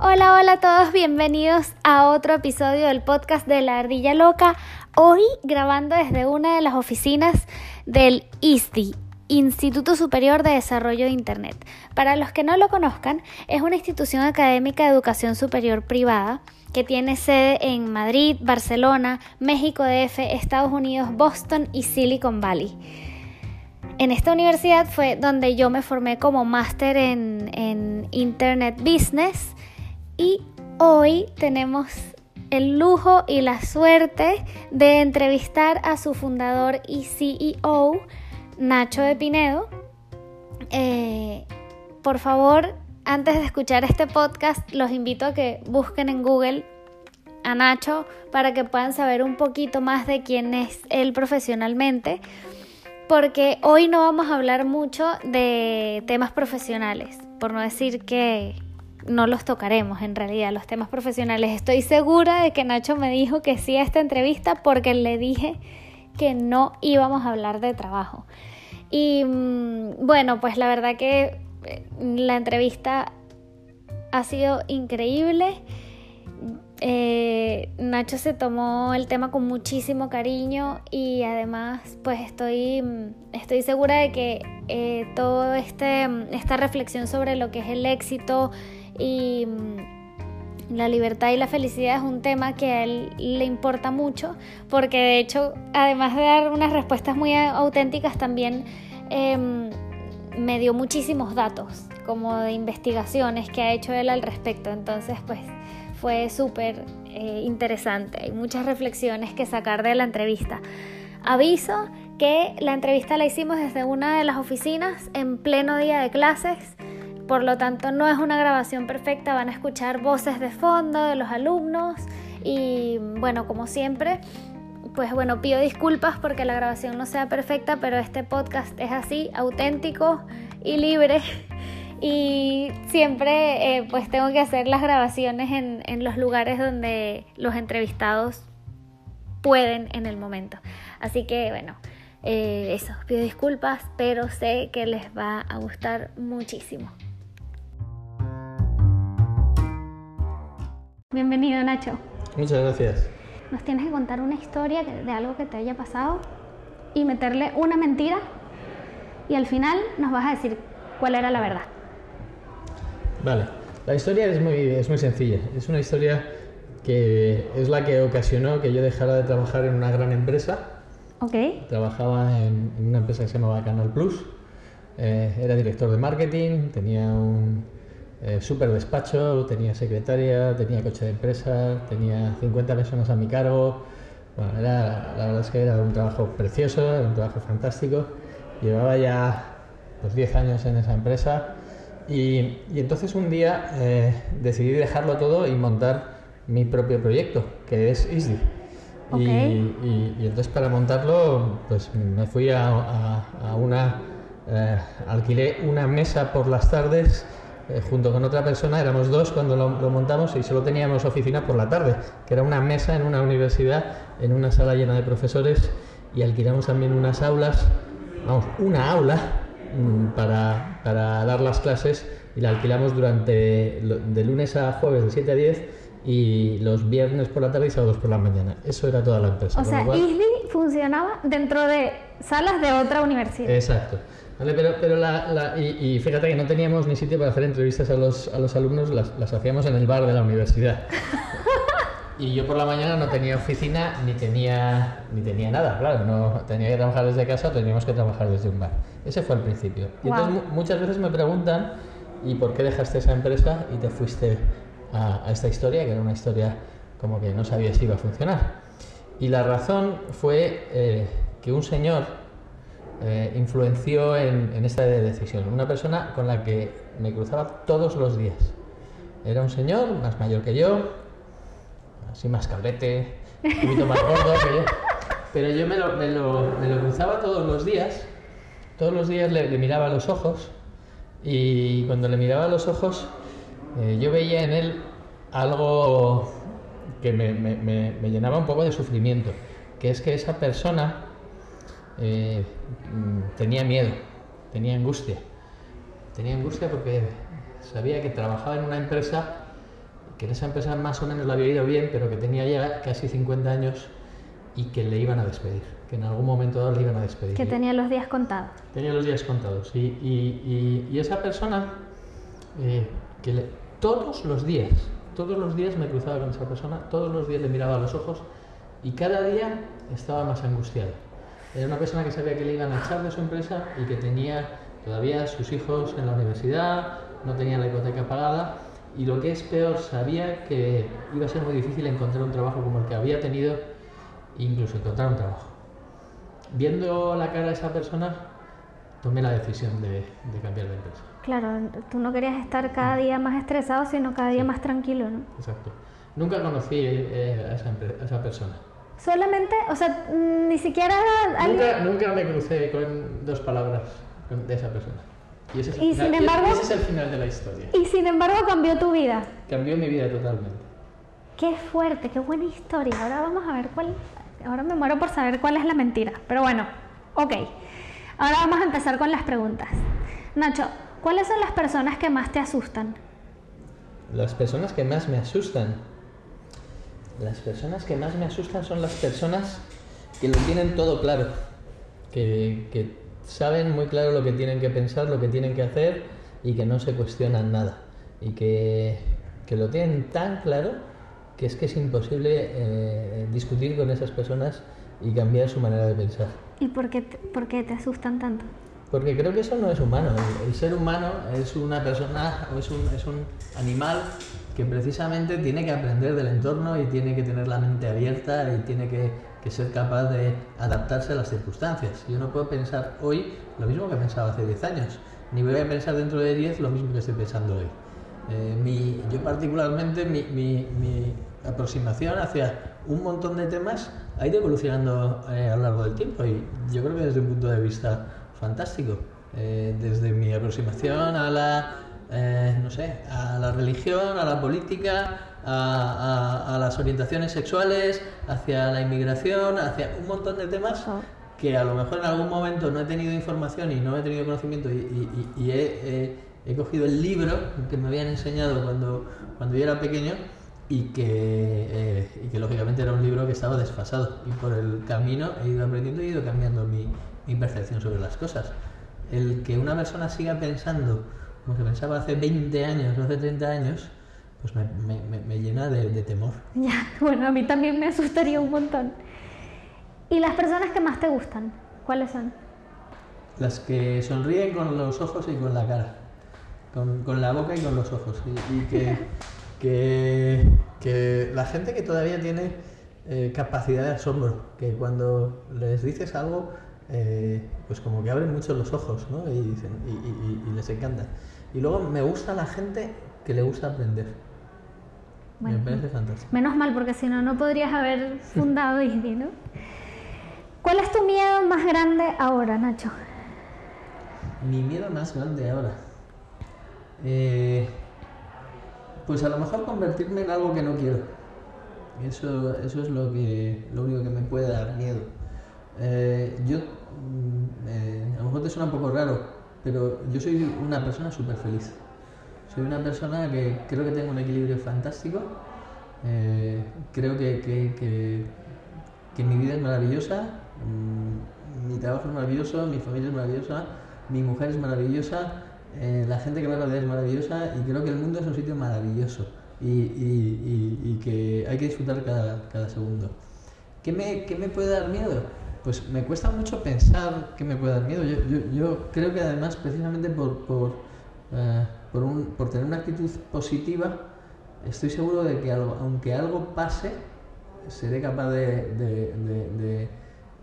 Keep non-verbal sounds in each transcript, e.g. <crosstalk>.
Hola, hola a todos, bienvenidos a otro episodio del podcast de la Ardilla Loca. Hoy grabando desde una de las oficinas del ISTI, Instituto Superior de Desarrollo de Internet. Para los que no lo conozcan, es una institución académica de educación superior privada que tiene sede en Madrid, Barcelona, México DF, Estados Unidos, Boston y Silicon Valley. En esta universidad fue donde yo me formé como máster en, en, Internet Business y hoy tenemos el lujo y la suerte de entrevistar a su fundador y CEO, Nacho de Pinedo. Eh, por favor, antes de escuchar este podcast, los invito a que busquen en Google a Nacho para que puedan saber un poquito más de quién es él profesionalmente porque hoy no vamos a hablar mucho de temas profesionales, por no decir que no los tocaremos en realidad, los temas profesionales. Estoy segura de que Nacho me dijo que sí a esta entrevista porque le dije que no íbamos a hablar de trabajo. Y mm, bueno, pues la verdad que eh, la entrevista ha sido increíble. Eh, Nacho se tomó el tema con muchísimo cariño y además pues estoy, estoy segura de que eh, toda este, esta reflexión sobre lo que es el éxito y mm, la libertad y la felicidad es un tema que a él le importa mucho porque de hecho además de dar unas respuestas muy auténticas también em, me dio muchísimos datos como de investigaciones que ha hecho él al respecto entonces pues fue súper eh, interesante. Hay muchas reflexiones que sacar de la entrevista. Aviso que la entrevista la hicimos desde una de las oficinas en pleno día de clases, por lo tanto no es una grabación perfecta, van a escuchar voces de fondo de los alumnos y bueno, como siempre, pues bueno, pido disculpas porque la grabación no sea perfecta, pero este podcast es así, auténtico y libre <laughs> y siempre eh, pues tengo que hacer las grabaciones en, en, los lugares donde los entrevistados pueden en el momento. Así que bueno, eh, eso, pido disculpas, pero sé que les va a gustar muchísimo. Bienvenido Nacho. Muchas gracias. Nos tienes que contar una historia de algo que te haya pasado y meterle una mentira y al final nos vas a decir cuál era la verdad. Vale, la historia es muy, es muy sencilla. Es una historia que es la que ocasionó que yo dejara de trabajar en una gran empresa. Ok. Trabajaba en, una empresa que se llamaba Canal Plus. Eh, era director de marketing, tenía un eh, super despacho, tenía secretaria, tenía coche de empresa, tenía 50 personas a mi cargo. Bueno, era, la verdad es que era un trabajo precioso, era un trabajo fantástico. Llevaba ya pues, 10 años en esa empresa y, entonces un día eh, decidí dejarlo todo y montar mi propio proyecto, que es ISDI. Y, entonces para montarlo, pues me fui a, una... Eh, alquilé una mesa por las tardes eh, junto con otra persona, éramos dos cuando lo, lo, montamos y solo teníamos oficina por la tarde, que era una mesa en una universidad, en una sala llena de profesores y alquilamos también unas aulas, vamos, una aula Mm, para, para, dar las clases y la alquilamos durante de lunes a jueves de 7 a 10 y los viernes por la tarde y sábados por la mañana. Eso era toda la empresa. O sea, ISLI funcionaba dentro de salas de otra universidad. Exacto. Vale, pero, pero la, la, y, fíjate que no teníamos ni sitio para hacer entrevistas a los, a los alumnos, las, las hacíamos en el bar de la universidad. <laughs> Y yo por la mañana no tenía oficina ni tenía, ni tenía nada, claro, no tenía que trabajar desde casa, teníamos que trabajar desde un bar. Ese fue el principio. Y entonces muchas veces me preguntan, ¿y por qué dejaste esa empresa y te fuiste a, esta historia, que era una historia como que no sabía si iba a funcionar? Y la razón fue eh, que un señor eh, influenció en, esta decisión, una persona con la que me cruzaba todos los días. Era un señor más mayor que yo, así más cabrete, un poquito más gordo que yo. Pero yo me lo, me lo, me lo cruzaba todos los días, todos los días le, miraba a los ojos y cuando le miraba los ojos eh, yo veía en él algo que me, me, llenaba un poco de sufrimiento, que es que esa persona eh, tenía miedo, tenía angustia. Tenía angustia porque sabía que trabajaba en una empresa que en esa empresa más o menos la había ido bien, pero que tenía ya casi 50 años y que le iban a despedir, que en algún momento dado le iban a despedir. Que tenía los días contados. Tenía los días contados. Y, y, y, esa persona, eh, que le, todos los días, todos los días me cruzaba con esa persona, todos los días le miraba a los ojos y cada día estaba más angustiado. Era una persona que sabía que le iban a echar de su empresa y que tenía todavía sus hijos en la universidad, no tenía la hipoteca pagada y lo que es peor, sabía que iba a ser muy difícil encontrar un trabajo como el que había tenido, incluso encontrar un trabajo. Viendo la cara de esa persona, tomé la decisión de, cambiar de empresa. Claro, tú no querías estar cada día más estresado, sino cada día más tranquilo, ¿no? Exacto. Nunca conocí eh, a, esa a, esa persona. Solamente, o sea, ni siquiera... Nunca, nunca me crucé con dos palabras de esa persona. Y ese, es el, final, embargo, ese es el final de la historia. Y sin embargo cambió tu vida. Cambió mi vida totalmente. Qué fuerte, qué buena historia. Ahora vamos a ver cuál... Ahora me muero por saber cuál es la mentira. Pero bueno, ok. Ahora vamos a empezar con las preguntas. Nacho, ¿cuáles son las personas que más te asustan? Las personas que más me asustan. Las personas que más me asustan son las personas que lo tienen todo claro. Que, que saben muy claro lo que tienen que pensar, lo que tienen que hacer y que no se cuestionan nada. Y que, que lo tienen tan claro que es que es imposible eh, discutir con esas personas y cambiar su manera de pensar. ¿Y por qué, te, por qué te asustan tanto? Porque creo que eso no es humano. El, ser humano es una persona o es un, es un animal que precisamente tiene que aprender del entorno y tiene que tener la mente abierta y tiene que ser capaz de adaptarse a las circunstancias. Yo no puedo pensar hoy lo mismo que pensaba hace 10 años, ni voy a pensar dentro de 10 lo mismo que estoy pensando hoy. Eh, mi, yo particularmente, mi, aproximación hacia un montón de temas ha ido evolucionando eh, a lo largo del tiempo y yo creo que desde un punto de vista fantástico. Eh, desde mi aproximación a la, no sé, a la religión, a la política, a, las orientaciones sexuales, hacia la inmigración, hacia un montón de temas ah. que a lo mejor en algún momento no he tenido información y no he tenido conocimiento y, he, cogido el libro que me habían enseñado cuando, cuando yo era pequeño y que, eh, y que lógicamente era un libro que estaba desfasado y por el camino he ido aprendiendo y he ido cambiando mi, mi percepción sobre las cosas. El que una persona siga pensando como se pensaba hace 20 años o hace 30 años, pues me, me, me llena de, de, temor. <laughs> Ya, bueno, a mí también me asustaría un montón. ¿Y las personas que más te gustan? ¿Cuáles son? Las que sonríen con los ojos y con la cara. Con, con la boca y con los ojos. Y, que, <laughs> que, que, la gente que todavía tiene eh, capacidad de asombro, que cuando les dices algo, eh, pues como que abren mucho los ojos, ¿no? Y, dicen, y, y, y les encanta. Y luego me gusta la gente que le gusta aprender me parece fantástico. Menos mal, porque si no, no podrías haber <laughs> fundado Disney, ¿no? ¿Cuál es tu miedo más grande ahora, Nacho? Mi miedo más grande ahora. Eh, pues a lo mejor convertirme en algo que no quiero. Eso, eso es lo, que, lo único que me puede dar miedo. Eh, yo, mm, eh, a lo mejor te suena un poco raro, pero yo soy una persona súper feliz. Soy una persona que creo que tengo un equilibrio fantástico. Eh, creo que, que, que, mi vida es maravillosa, mm, mi trabajo es maravilloso, mi familia es maravillosa, mi mujer es maravillosa, eh, la gente que me rodea es maravillosa y creo que el mundo es un sitio maravilloso y, y, y, que hay que disfrutar cada, cada segundo. ¿Qué me, ¿Qué me, puede dar miedo? Pues me cuesta mucho pensar que me puede dar miedo. Yo, yo, yo creo que además precisamente por, por eh, por, un, por tener una actitud positiva, estoy seguro de que aunque algo pase, seré capaz de, de,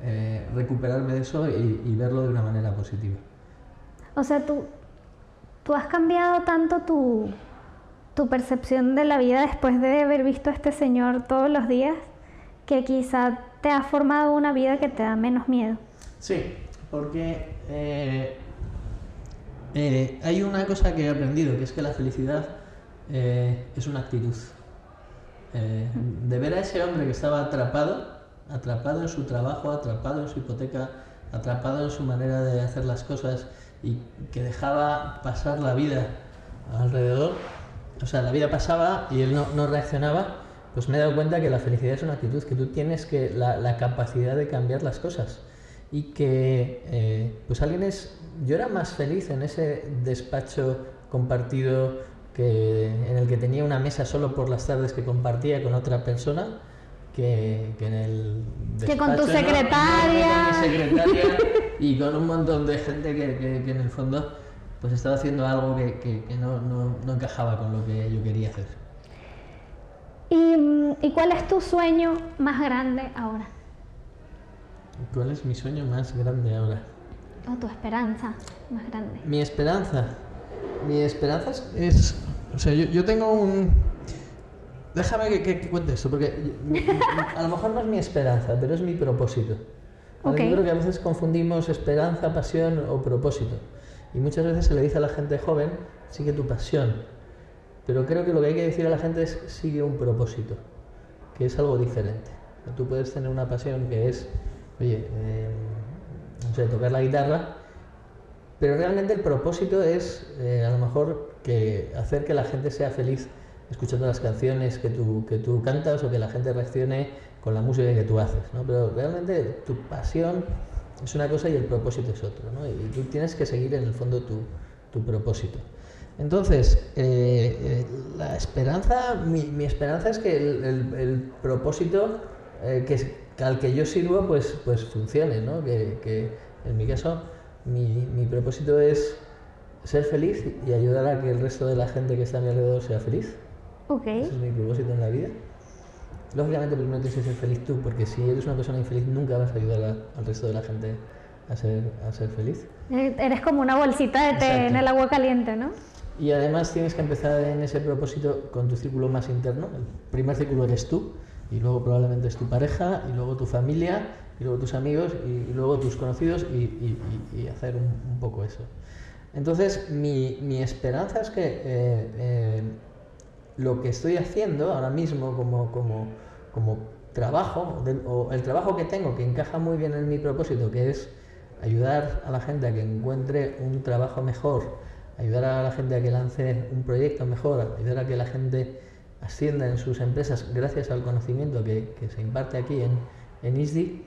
eh, recuperarme de eso y, verlo de una manera positiva. O sea, tú, tú has cambiado tanto tu, tu percepción de la vida después de haber visto a este señor todos los días que quizá te ha formado una vida que te da menos miedo. Sí, porque eh, eh, hay una cosa que he aprendido, que es que la felicidad eh, es una actitud. De ver a ese hombre que estaba atrapado, atrapado en su trabajo, atrapado en su hipoteca, atrapado en su manera de hacer las cosas y que dejaba pasar la vida alrededor, o sea, la vida pasaba y él no reaccionaba, pues me he dado cuenta que la felicidad es una actitud, que tú tienes que la, la capacidad de cambiar las cosas y que eh, pues alguien es yo era más feliz en ese despacho compartido que en el que tenía una mesa solo por las tardes que compartía con otra persona que, que en el Que con tu despacho, ¿no? secretaria. con mi secretaria <laughs> y con un montón de gente que, que- que en el fondo pues estaba haciendo algo que no, no- no encajaba con lo que yo quería hacer. ¿Y, mm, ¿Y cuál es tu sueño más grande ahora? ¿Cuál es mi sueño más grande ahora? ¿O tu esperanza más grande? Mi esperanza. Mi esperanza es. es- o sea, yo, yo tengo un. Déjame que, que- que cuente esto, porque a lo mejor no es mi esperanza, pero es mi propósito. ¿Vale? Ok. Yo creo que a veces confundimos esperanza, pasión o propósito. Y muchas veces se le dice a la gente joven, sigue tu pasión. Pero creo que lo que hay que decir a la gente es, sigue un propósito, que es algo diferente. Tú puedes tener una pasión que es, oye, eh, no sé, tocar la guitarra, pero realmente el propósito es eh, a lo mejor que hacer que la gente sea feliz escuchando las canciones que tú, que tú cantas o que la gente reaccione con la música que tú haces. ¿no? Pero realmente tu pasión es una cosa y el propósito es otro. ¿no? Y tú tienes que seguir en el fondo tu, tu propósito. Entonces, eh, eh, la esperanza, mi, mi esperanza es que el, el- el propósito eh, que, al que yo sirvo pues, pues funcione, ¿no? Que, que en mi caso mi, mi propósito es ser feliz y ayudar a que el resto de la gente que está a mi alrededor sea feliz. Ok. Ese es mi propósito en la vida. Lógicamente primero tienes que ser feliz tú, porque si eres una persona infeliz nunca vas a ayudar a- al resto de la gente a ser, a ser feliz. Eres como una bolsita de té Exacto. en el agua caliente, ¿no? Y además tienes que empezar en ese propósito con tu círculo más interno. El primer círculo eres tú, y luego probablemente es tu pareja, y luego tu familia, y luego tus amigos, y, luego tus conocidos, y, hacer un, poco eso. Entonces, mi, mi esperanza es que eh, eh, lo que estoy haciendo ahora mismo como, como, como trabajo, o el trabajo que tengo que encaja muy bien en mi propósito, que es ayudar a la gente a que encuentre un trabajo mejor, ayudar a la gente a que lance un proyecto mejor, ayudar a que la gente ascienda en sus empresas gracias al conocimiento que, que se imparte aquí en, en ISDI,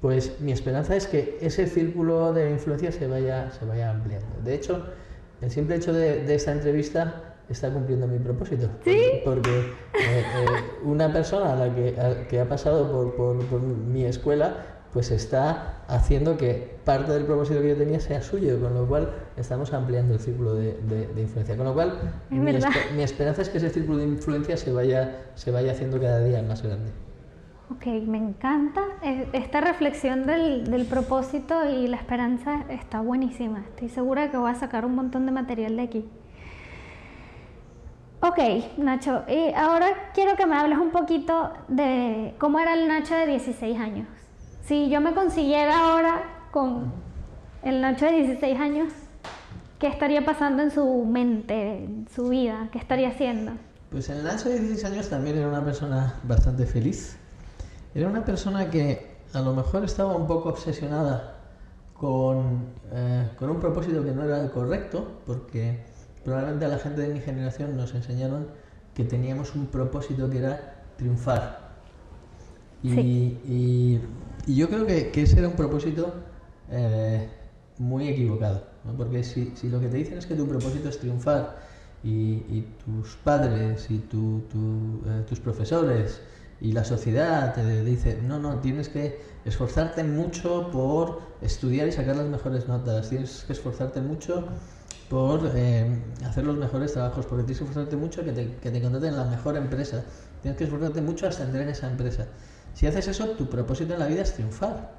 pues mi esperanza es que ese círculo de influencia se vaya, se vaya ampliando. De hecho, el simple hecho de, de esta entrevista está cumpliendo mi propósito. ¿Sí? Porque, eh, eh, una persona a la que, a- que ha pasado por, por- por mi escuela, pues está haciendo que parte del propósito que yo tenía sea suyo, con lo cual estamos ampliando el círculo de, de- de influencia. Con lo cual, Es mi, esperanza es que ese círculo de influencia se vaya, se vaya haciendo cada día más grande. Ok, me encanta. Eh, Esta reflexión del, del propósito y la esperanza está buenísima. Estoy segura que voy a sacar un montón de material de aquí. Ok, Nacho, y ahora quiero que me hables un poquito de cómo era el Nacho de 16 años. Si yo me consiguiera ahora con el Nacho de 16 años, ¿qué estaría pasando en su mente, en su vida? ¿Qué estaría haciendo? Pues en Nacho de 16 años también era una persona bastante feliz. Era una persona que a lo mejor estaba un poco obsesionada con, eh, con un propósito que no era el correcto, porque probablemente a la gente de mi generación nos enseñaron que teníamos un propósito que era triunfar. Y, Sí. y- y yo creo que, que ese era un propósito eh, muy equivocado, ¿no? porque si, si lo que te dicen es que tu propósito es triunfar y, y tus padres y tu- tu, eh, tus profesores y la sociedad te dice, no, no, tienes que esforzarte mucho por estudiar y sacar las mejores notas, tienes que esforzarte mucho por eh, hacer los mejores trabajos, porque tienes que esforzarte mucho que te, que te contraten en la mejor empresa, tienes que esforzarte mucho a ascender en esa empresa. Si haces eso, tu propósito en la vida es triunfar.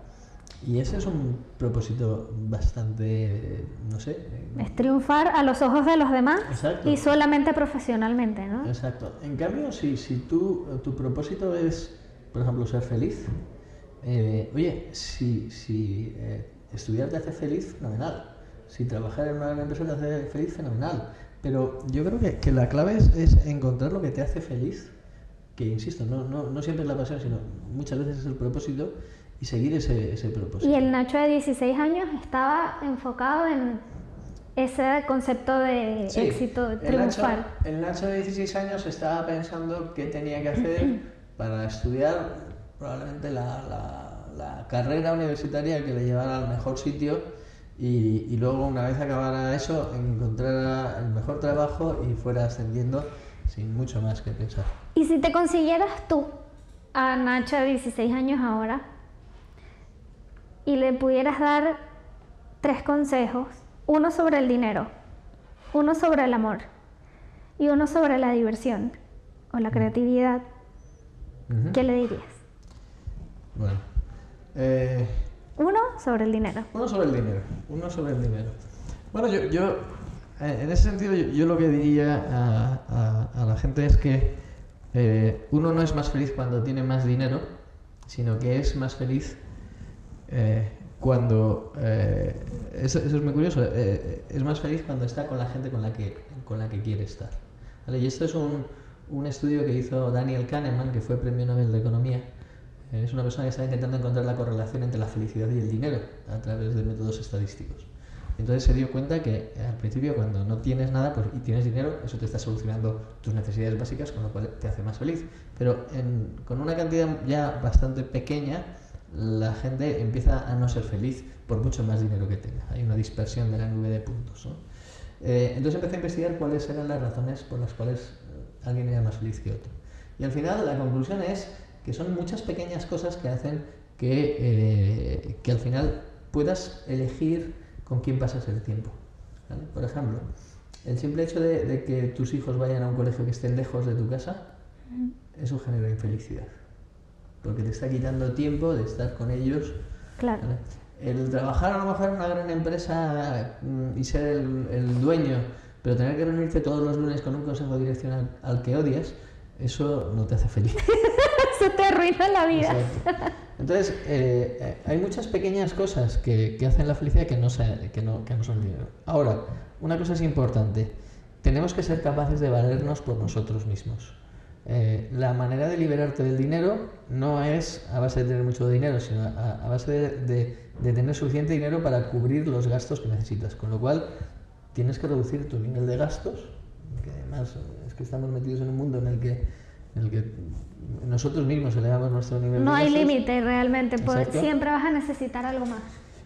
Y ese es un propósito bastante, no sé, eh, Es triunfar a los ojos de los demás Exacto. y solamente profesionalmente, ¿no? Exacto. En cambio, si, si tú, tu propósito es, por ejemplo, ser feliz, eh, oye, si, si eh, estudiar te hace feliz, fenomenal. Si trabajar en una gran empresa te hace feliz, fenomenal. Pero yo creo que, que la clave es, es encontrar lo que te hace feliz, que insisto, no, no, no siempre es la pasión, sino muchas veces es el propósito y seguir ese, ese propósito. Y el Nacho de 16 años estaba enfocado en ese concepto de Sí, éxito el triunfal. Nacho, el Nacho de 16 años estaba pensando qué tenía que hacer para estudiar probablemente la, la- la carrera universitaria que le llevara al mejor sitio y, y luego una vez acabara eso encontrara el mejor trabajo y fuera ascendiendo sin mucho más que pensar. Y si te consiguieras tú a Nacho de 16 años ahora y le pudieras dar tres consejos, uno sobre el dinero, uno sobre el amor y uno sobre la diversión o la creatividad. ¿qué le dirías? Bueno, eh, Uno sobre el dinero. Uno sobre el dinero, uno sobre el dinero. Bueno, yo, yo en ese sentido, yo, lo que diría a, la gente es que eh, uno no es más feliz cuando tiene más dinero, sino que es más feliz eh, cuando... eh, eso, es muy curioso, eh, es más feliz cuando está con la gente con la que, con la que quiere estar. Y esto es un, un estudio que hizo Daniel Kahneman, que fue premio Nobel de Economía. Eh, Es una persona que está intentando encontrar la correlación entre la felicidad y el dinero a través de métodos estadísticos. Entonces se dio cuenta que al principio cuando no tienes nada pues, y tienes dinero, eso te está solucionando tus necesidades básicas, con lo cual te hace más feliz. Pero en- con una cantidad ya bastante pequeña, la gente empieza a no ser feliz por mucho más dinero que tenga. Hay una dispersión de la nube de puntos. ¿no? Eh, entonces empecé a investigar cuáles eran las razones por las cuales eh, alguien era más feliz que otro. Y al final la conclusión es que son muchas pequeñas cosas que hacen que, eh, que al final puedas elegir con quién pasas el tiempo. ¿vale? Por ejemplo, el simple hecho de, de que tus hijos vayan a un colegio que estén lejos de tu casa, eso genera infelicidad. Porque te está quitando tiempo de estar con ellos Claro. ¿vale? El trabajar a lo mejor en una gran empresa mm, y ser el, el dueño, pero tener que reunirte todos los lunes con un consejo direccional al que odias, eso no te hace feliz. <laughs> Eso te arruina la vida. Exacto. Entonces, eh, eh, hay muchas pequeñas cosas que, hacen la felicidad que no, se- que, no, que no son dinero. Ahora, una cosa es importante. Tenemos que ser capaces de valernos por nosotros mismos. Eh, la manera de liberarte del dinero no es a base de tener mucho dinero, sino a, base de, de- tener suficiente dinero para cubrir los gastos que necesitas. Con lo cual, tienes que reducir tu nivel de gastos, que además es que estamos metidos en un mundo en el que, el que nosotros mismos elevamos nuestro nivel No de hay límite realmente, pues, siempre vas a necesitar algo más.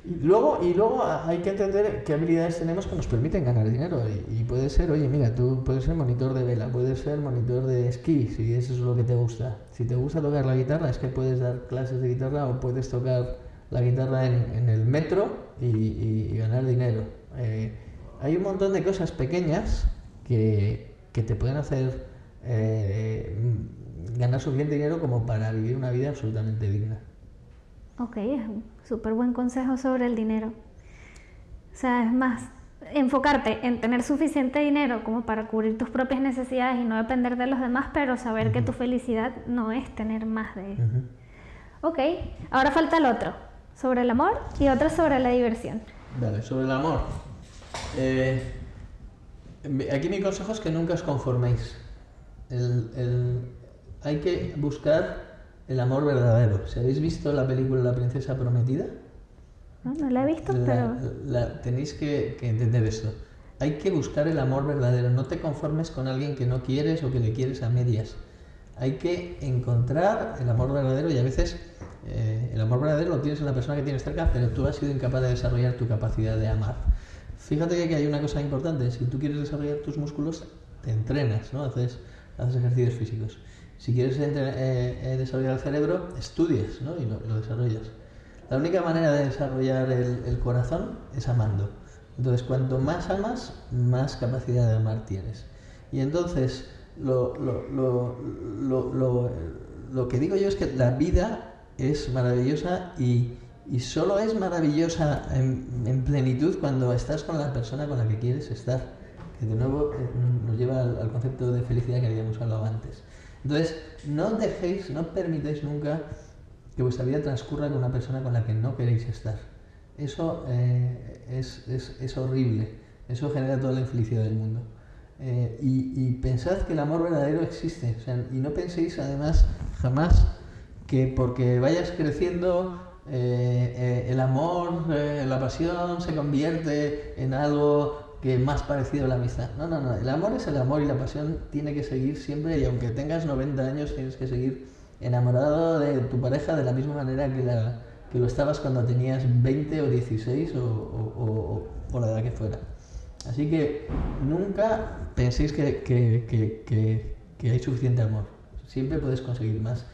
Y luego, y luego hay que entender qué habilidades tenemos que nos permiten ganar dinero. Y, y puede ser, oye, mira, tú puedes ser monitor de vela, puedes ser monitor de esquí, si eso es lo que te gusta. Si te gusta tocar la guitarra, es que puedes dar clases de guitarra o puedes tocar la guitarra en, en el metro y, y- y ganar dinero. Eh, hay un montón de cosas pequeñas que, que te pueden hacer eh, ganar suficiente dinero como para vivir una vida absolutamente digna. Ok, es un súper buen consejo sobre el dinero. O sea, es más, enfocarte en tener suficiente dinero como para cubrir tus propias necesidades y no depender de los demás, pero saber que tu felicidad no es tener más de... Ujú. Ok, ahora falta el otro, sobre el amor y otro sobre la diversión. Vale, sobre el amor. Eh, aquí mi consejo es que nunca os conforméis. El- el- hay que buscar el amor verdadero. Si habéis visto la película La princesa prometida, No, no la he visto, la- pero... la- tenéis que, que entender esto. Hay que buscar el amor verdadero. No te conformes con alguien que no quieres o que le quieres a medias. Hay que encontrar el amor verdadero y a veces eh, el amor verdadero lo tienes en la persona que tienes cerca, pero tú has sido incapaz de desarrollar tu capacidad de amar. Fíjate que aquí hay una cosa importante. Si tú quieres desarrollar tus músculos, te entrenas, ¿no? Haces, haces ejercicios físicos. Si quieres eh, eh, desarrollar el cerebro, estudias ¿no? y lo, lo desarrollas. La única manera de desarrollar el, el corazón es amando. Entonces, cuanto más amas, más capacidad de amar tienes. Y entonces, lo, lo- lo que digo yo es que la vida es maravillosa y, y solo es maravillosa en, en plenitud cuando estás con la persona con la que quieres estar. Que de nuevo eh, nos lleva al, concepto de felicidad que habíamos hablado antes. Entonces, no dejéis, no permitáis nunca que vuestra vida transcurra con una persona con la que no queréis estar. Eso eh, es, es- es horrible. Eso genera toda la infelicidad del mundo. Eh, y, pensad que el amor verdadero existe. Y no penséis además jamás que porque vayas creciendo el amor, la pasión se convierte en algo que más parecido a la amistad. No, no, no. El amor es el amor y la pasión tiene que seguir siempre y aunque tengas 90 años tienes que seguir enamorado de tu pareja de la misma manera que, la, que lo estabas cuando tenías 20 o 16 o, o, o, la edad que fuera. Así que nunca penséis que, que, que, que hay suficiente amor. Siempre puedes conseguir más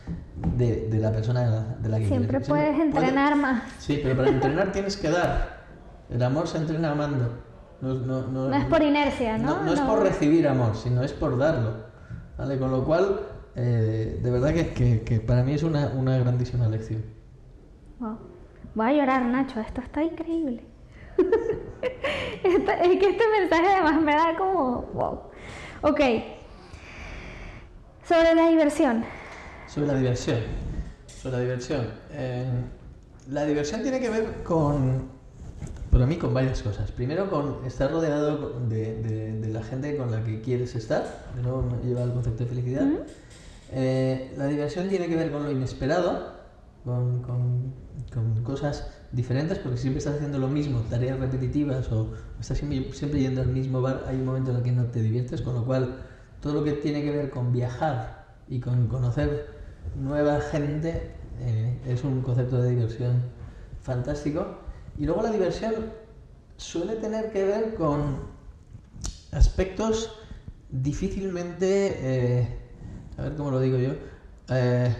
de, de la persona de la que Siempre puedes entrenar más. Sí, pero para entrenar tienes que dar. El amor se entrena amando. No, no, no, no es por inercia, ¿no? No, es por recibir amor, sino es por darlo. ¿Vale? Con lo cual, eh, de verdad que, que, que, para mí es una, una grandísima lección. Voy a llorar, Nacho. Esto está increíble. <laughs> es que este mensaje además me da como... Wow. Ok. Sobre la diversión. Sobre la diversión. Sobre la diversión. Eh, la diversión tiene que ver con, para mí, con varias cosas. Primero, con estar rodeado de, de, la gente con la que quieres estar. De nuevo, me lleva al concepto de felicidad. Eh, la diversión tiene que ver con lo inesperado, con, con, con, cosas diferentes, porque siempre estás haciendo lo mismo, tareas repetitivas o estás siempre, siempre yendo al mismo bar, hay un momento en el que no te diviertes, con lo cual todo lo que tiene que ver con viajar y con conocer nueva gente eh, es un concepto de diversión fantástico. Y luego la diversión suele tener que ver con aspectos difícilmente, eh, a ver cómo lo digo yo, eh,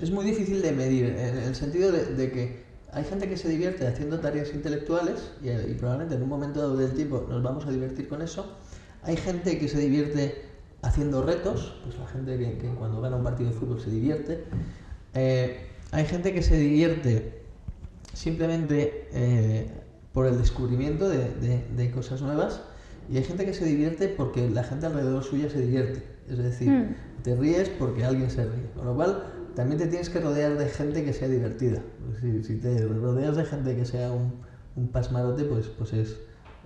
es muy difícil de medir, en el sentido de, que hay gente que se divierte haciendo tareas intelectuales y, y probablemente en un momento dado del tiempo nos vamos a divertir con eso. Hay gente que se divierte haciendo retos, pues la gente que, cuando gana un partido de fútbol se divierte. Eh, hay gente que se divierte simplemente eh, por el descubrimiento de, cosas nuevas y hay gente que se divierte porque la gente alrededor suya se divierte. Es decir, hmm. te ríes porque alguien se ríe. Con lo cual, también te tienes que rodear de gente que sea divertida. Si, si te rodeas de gente que sea un, un pasmarote, pues, pues es,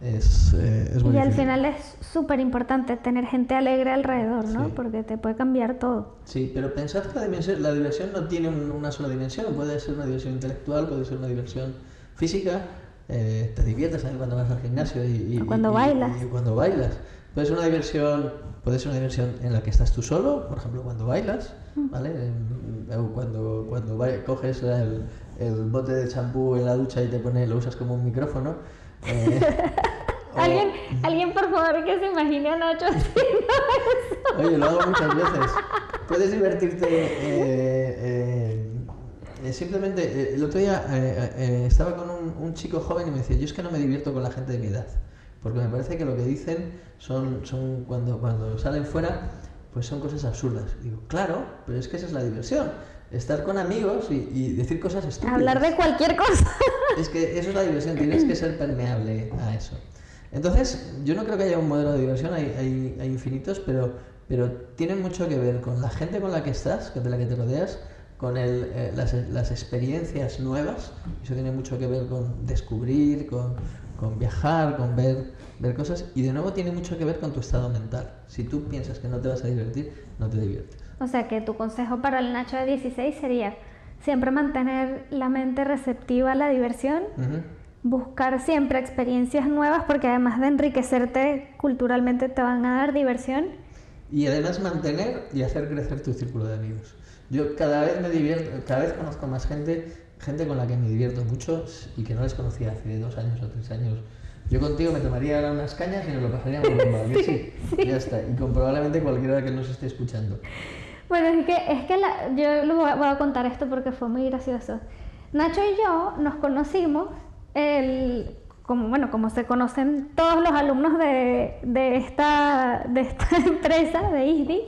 es, eh, es Y al final es súper importante tener gente alegre alrededor, ¿no? Porque te puede cambiar todo. Sí, pero pensad que la diversión, la diversión no tiene una sola dimensión. Puede ser una diversión intelectual, puede ser una diversión física. Eh, te diviertes también cuando vas al gimnasio y, cuando bailas. Y, cuando bailas. Puede ser una diversión, puede ser una diversión en la que estás tú solo, por ejemplo, cuando bailas, mm. ¿vale? O cuando, cuando coges el, el bote de champú en la ducha y te pone, lo usas como un micrófono eh, <laughs> ¿Alguien, alguien, por favor, que se imagine a Nacho haciendo eso. Oye, lo hago muchas veces. <laughs> Puedes divertirte. Eh, eh, simplemente, el otro día estaba con un, un, chico joven y me decía: Yo es que no me divierto con la gente de mi edad. Porque me parece que lo que dicen son, son cuando, cuando salen fuera, pues son cosas absurdas. digo, claro, pero es que esa es la diversión estar con amigos y, decir cosas estúpidas. Hablar de cualquier cosa. Es que eso es la diversión, tienes que ser permeable a eso. Entonces, yo no creo que haya un modelo de diversión, hay, infinitos, pero, pero tienen mucho que ver con la gente con la que estás, de la que te rodeas, con eh, las, experiencias nuevas, eso tiene mucho que ver con descubrir, con, con viajar, con ver, ver cosas, y de nuevo tiene mucho que ver con tu estado mental. Si tú piensas que no te vas a divertir, no te diviertes. O sea que tu consejo para el Nacho de 16 sería siempre mantener la mente receptiva a la diversión, buscar siempre experiencias nuevas porque además de enriquecerte culturalmente te van a dar diversión. Y además mantener y hacer crecer tu círculo de amigos. Yo cada vez me divierto, cada vez conozco más gente, gente con la que me divierto mucho y que no les conocía hace dos años o tres años. Yo contigo me tomaría unas cañas y nos lo pasaría muy bien, sí, sí, ya está. Y con probablemente cualquiera que nos esté escuchando. Bueno, es que, es que la, yo les voy a contar esto porque fue muy gracioso. Nacho y yo nos conocimos, el, como, bueno, como se conocen todos los alumnos de, de, esta, de esta <laughs> empresa, de ISDI,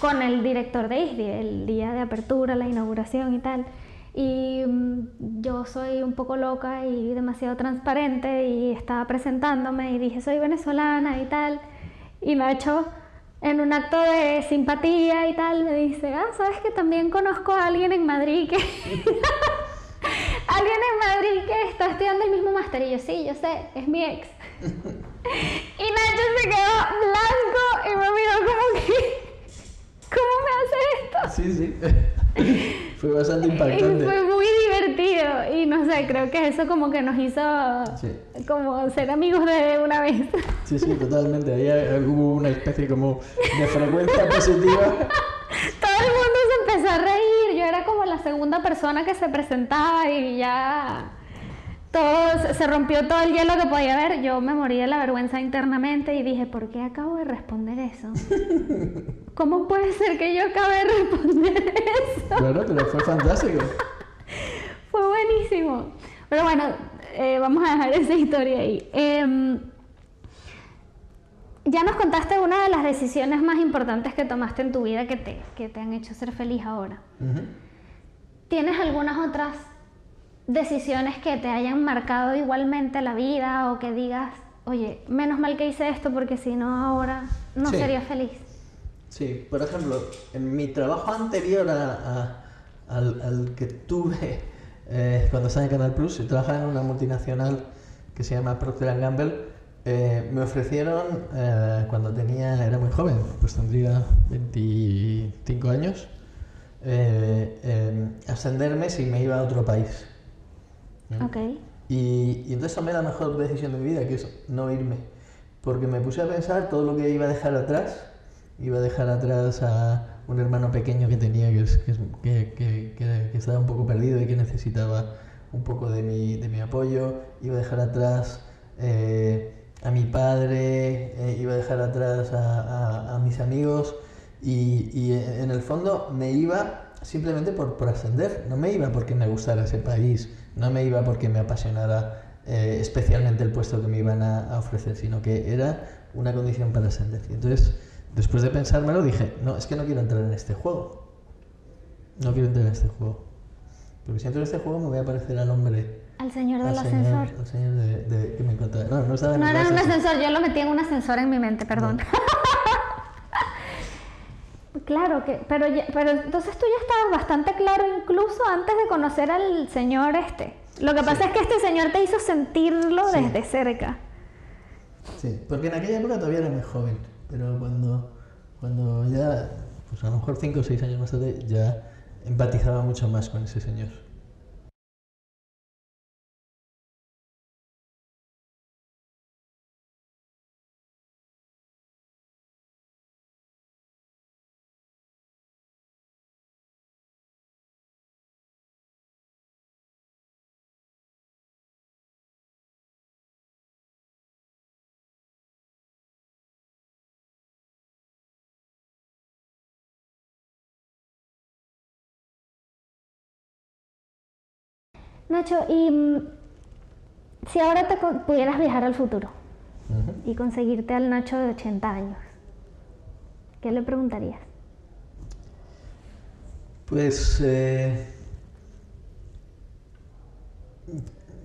con el director de ISDI, el día de apertura, la inauguración y tal. Y mm, yo soy un poco loca y demasiado transparente y estaba presentándome y dije soy venezolana y tal. Y Nacho en un acto de simpatía y tal, me dice, ah, ¿sabes que también conozco a alguien en Madrid que... <laughs> alguien en Madrid que está estudiando el mismo máster? Y yo, sí, yo sé, es mi ex. <laughs> y Nacho se quedó blanco y me miró como que... <laughs> ¿Cómo me hace esto? Sí, sí. <laughs> fue bastante impactante. Fue muy divertido y no sé, creo que eso como que nos hizo Sí. como ser amigos de una vez. <laughs> Sí, sí, totalmente. Ahí hubo una especie como de frecuencia <laughs> positiva. Todo el mundo se empezó a reír, yo era como la segunda persona que se presentaba y ya todo se- rompió todo el hielo que podía haber. Yo me morí de la vergüenza internamente y dije, ¿por qué acabo de responder eso? <laughs> ¿Cómo puede ser que yo acabe de responder eso? Claro, pero fue fantástico. <laughs> Fue buenísimo. Pero bueno, eh, vamos a dejar esa historia ahí. Em, ya nos contaste una de las decisiones más importantes que tomaste en tu vida que te, que te han hecho ser feliz ahora. ¿Tienes algunas otras decisiones que te hayan marcado igualmente la vida o que digas, oye, menos mal que hice esto porque si no ahora no Sí. sería feliz? Sí, por ejemplo, en mi trabajo anterior a- a- al, al que tuve eh, cuando estaba en Canal Plus, yo trabajaba en una multinacional que se llama Procter Gamble. eh, me ofrecieron, eh, cuando tenía, era muy joven, pues tendría 25 años, eh, eh, ascenderme si me iba a otro país. ¿Mm? Ok. Y, y entonces tomé la mejor decisión de mi vida, que es no irme. Porque me puse a pensar todo lo que iba a dejar atrás. Iba a dejar atrás a un hermano pequeño que tenía, que- que- que- que estaba un poco perdido y que necesitaba un poco de mi, de mi apoyo. Iba a dejar atrás eh, a mi padre, eh, iba a dejar atrás a, a- a mis amigos. Y, y en el fondo me iba simplemente por, por ascender, no me iba porque me gustara ese país, no me iba porque me apasionara eh, especialmente el puesto que me iban a, a ofrecer, sino que era una condición para ascender. Y entonces, después de pensármelo, dije, no, es que no quiero entrar en este juego. No quiero entrar en este juego. Porque si entro en este juego me voy a parecer al hombre. Al señor del al señor, ascensor. al señor de, de- que me encontraba. No, no No era un ascensor. ascensor, yo lo metí en un ascensor en mi mente, perdón. <laughs> claro que, pero, ya- pero entonces tú ya estabas bastante claro incluso antes de conocer al señor este. Lo que pasa es que este señor te hizo sentirlo Sí. desde cerca. Sí, porque en aquella época todavía era muy joven, pero cuando, cuando ya, pues a lo mejor 5 o 6 años más tarde, ya empatizaba mucho más con ese señor. Nacho, y mm, si ahora te pudieras viajar al futuro y conseguirte al Nacho de 80 años, ¿qué le preguntarías? Pues, eh,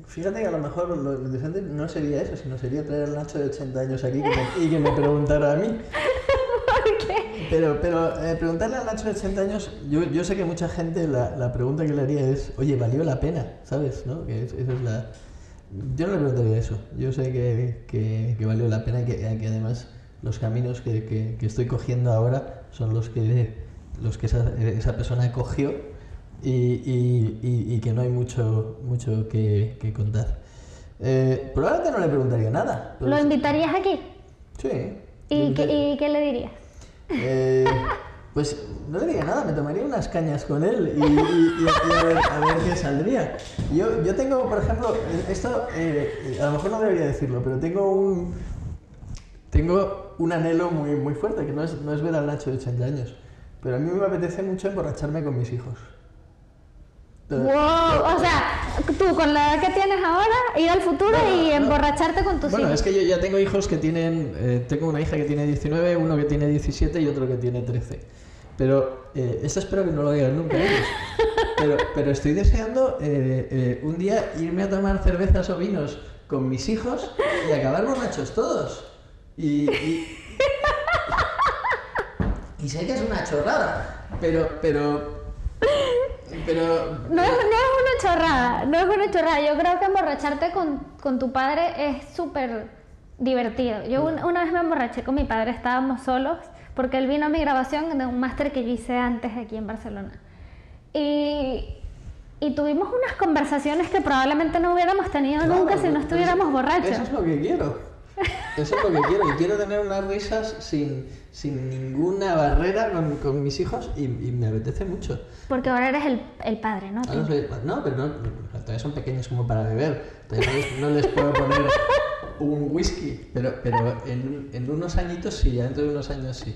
fíjate que a lo mejor lo lo interesante no sería eso, sino sería traer al Nacho de 80 años aquí que me- y que me preguntara a mí. Pero, pero eh, preguntarle al Nacho de 80 años, yo, yo sé que mucha gente la, la pregunta que le haría es, oye, ¿valió la pena? ¿Sabes? ¿No? Que es- esa es la... Yo no le preguntaría eso. Yo sé que, que- que valió la pena y que, que además los caminos que, estoy cogiendo ahora son los que, los que esa, esa persona cogió y, y- y- y que no hay mucho, mucho que, contar. Eh, probablemente no le preguntaría nada. ¿Lo invitarías aquí? Sí. ¿Y qué, y qué le dirías? Eh, pues no diría nada, me tomaría unas cañas con él y- y- y a, ver, a ver qué saldría. Yo, yo tengo, por ejemplo, esto eh, a lo mejor no debería decirlo, pero tengo un tengo un anhelo muy, muy fuerte, que no es, no es ver al Nacho de 80 años, pero a mí me apetece mucho emborracharme con mis hijos. Wow, o sea, tú con la edad que tienes ahora, ir al futuro Bueno, y emborracharte con tus Bueno, hijos. es que yo ya tengo hijos que tienen. eh, tengo una hija que tiene 19, uno que tiene 17 y otro que tiene 13. Pero eh, esto espero que no lo digan nunca ellos. <laughs> Pero, pero estoy deseando eh, eh, un día irme a tomar cervezas o vinos con mis hijos y acabar borrachos todos. Y, y, <laughs> y sé que es una chorrada, pero. pero pero No es, no es una chorrada, no es una chorrada. Yo creo que emborracharte con, con tu padre es súper divertido. Yo un- una vez me emborraché con mi padre, estábamos solos, porque él vino a mi grabación de un máster que yo hice antes aquí en Barcelona. Y y tuvimos unas conversaciones que probablemente no hubiéramos tenido nunca si no estuviéramos borrachos. Eso es lo que quiero. Eso es lo que quiero. Y quiero tener unas risas sin, sin ninguna barrera con, con mis hijos y, y me apetece mucho. Porque ahora eres el, el padre, ¿no? Ahora soy- no, pero no, todavía son pequeños como para beber. Todavía no les, puedo poner un whisky. Pero, pero en, en unos añitos sí, dentro de unos años sí.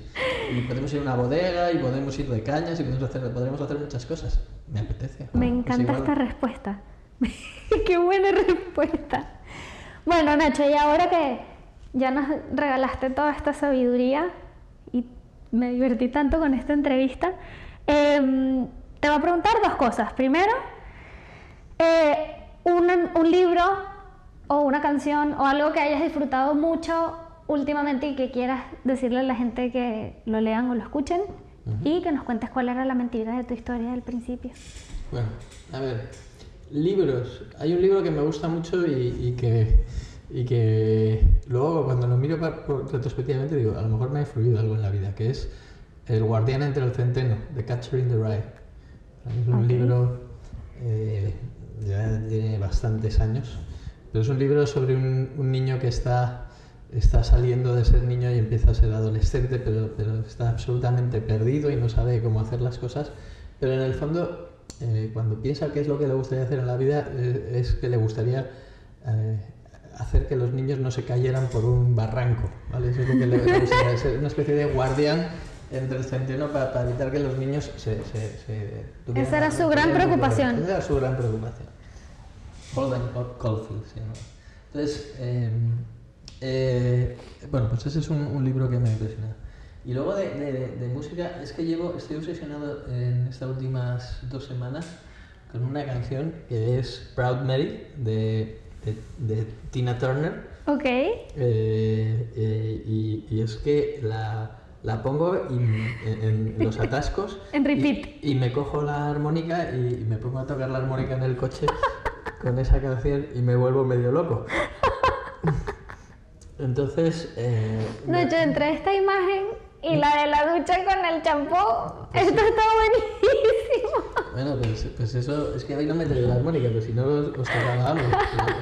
Y podemos ir a una bodega y podemos ir de cañas y podemos hacer, podremos hacer muchas cosas. Me apetece. Me Pues encanta esta respuesta. <laughs> Qué buena respuesta. Bueno, Nacho, y ahora que ya nos regalaste toda esta sabiduría y me divertí tanto con esta entrevista, em, te voy a preguntar dos cosas. Primero, eh, un, un libro o una canción o algo que hayas disfrutado mucho últimamente y que quieras decirle a la gente que lo lean o lo escuchen y que nos cuentes cuál era la mentira de tu historia del principio. Bueno, a ver, libros. Hay un libro que me gusta mucho y, y que, y que luego cuando lo miro retrospectivamente digo, a lo mejor me ha influido algo en la vida, que es El guardián entre el centeno, de Catcher in the Rye. Es un Ok. libro, eh, ya tiene bastantes años, pero es un libro sobre un, un niño que está, está saliendo de ser niño y empieza a ser adolescente, pero, pero está absolutamente perdido y no sabe cómo hacer las cosas. Pero en el fondo, eh, cuando piensa qué es lo que le gustaría hacer en la vida, eh, es que le gustaría eh, hacer que los niños no se cayeran por un barranco. ¿vale? Eso es lo que le, una especie de guardián entre el centeno para, para evitar que los niños se... se, se tuvieran- Esa era su gran preocupación. Esa era su gran preocupación. Holden Caulfield se llama. Entonces, eh, eh, bueno, pues ese es un, un libro que me ha impresionado. Y luego de, de- de música, es que llevo, estoy obsesionado en estas últimas dos semanas con una canción que es Proud Mary de, de- de Tina Turner. Ok. Eh, eh, y, y es que la, la pongo y en, en los atascos. <laughs> En repeat. Y, y me cojo la armónica y, me pongo a tocar la armónica en el coche con esa canción y me vuelvo medio loco. <laughs> Entonces. Eh, me- Nacho, entre esta imagen y la de la ducha con el champú, esto está buenísimo. Bueno, pues, pues eso, es que hoy no me traigo la armónica, pero si no os, os tocaba algo.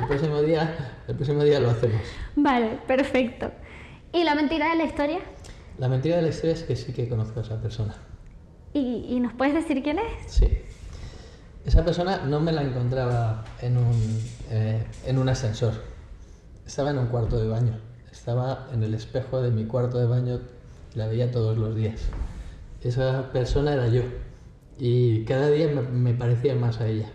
El próximo día, el próximo día lo hacemos. Vale, perfecto. ¿Y la mentira de la historia? La mentira de la historia es que sí que conozco a esa persona. ¿Y, y nos puedes decir quién es? Sí. Esa persona no me la encontraba en un, eh, en un ascensor. Estaba en un cuarto de baño. Estaba en el espejo de mi cuarto de baño. La veía todos los días. Esa persona era yo. Y cada día me, me parecía más a ella.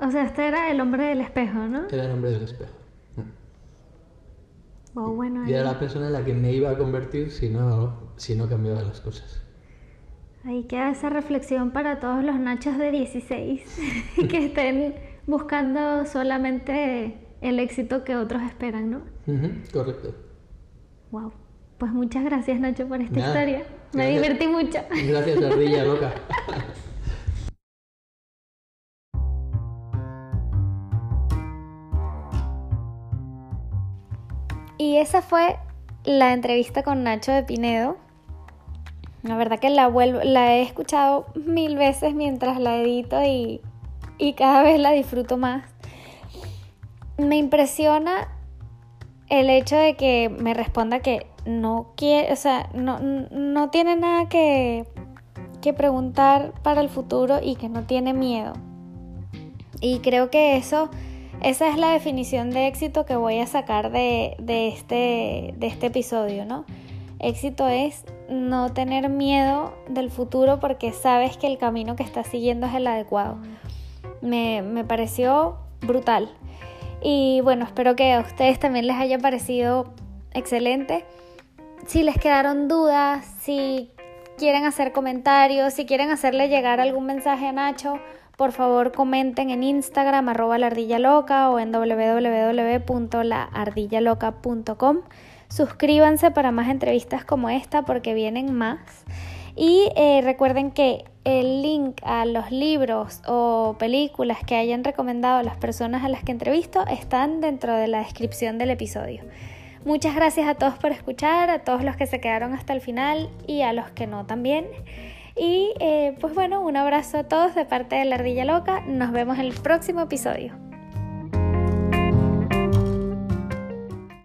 O sea, este era el hombre del espejo, ¿no? Era el hombre del espejo. Oh, bueno, Y era ahí, la persona en la que me iba a convertir si no, si no cambiaba las cosas. ahí queda esa reflexión para todos los nachos de 16 <laughs> que estén buscando solamente el éxito que otros esperan, ¿no? Ujú, correcto. Wow. Pues muchas gracias, Nacho, por esta Nada, historia. Me gracias. divertí mucho. Gracias, ardilla loca. Y esa fue la entrevista con Nacho de Pinedo. La verdad que la, vuelvo, la he escuchado mil veces mientras la edito y, y cada vez la disfruto más. Me impresiona el hecho de que me responda que no quiere, o sea, no, no tiene nada que, que preguntar para el futuro y que no tiene miedo. Y creo que eso, esa es la definición de éxito que voy a sacar de, de este, de este episodio, ¿no? Éxito es no tener miedo del futuro porque sabes que el camino que estás siguiendo es el adecuado. Me, me pareció brutal. Y bueno, espero que a ustedes también les haya parecido excelente. Si les quedaron dudas, si quieren hacer comentarios, si quieren hacerle llegar algún mensaje a Nacho, por favor comenten en Instagram arroba la ardilla loca o en www.laardillaloca.com. Suscríbanse para más entrevistas como esta porque vienen más. Y eh, recuerden que el link a los libros o películas que hayan recomendado las personas a las que entrevisto están dentro de la descripción del episodio. Muchas gracias a todos por escuchar, a todos los que se quedaron hasta el final y a los que no también. Y eh, pues bueno, un abrazo a todos de parte de la Ardilla Loca. Nos vemos en el próximo episodio.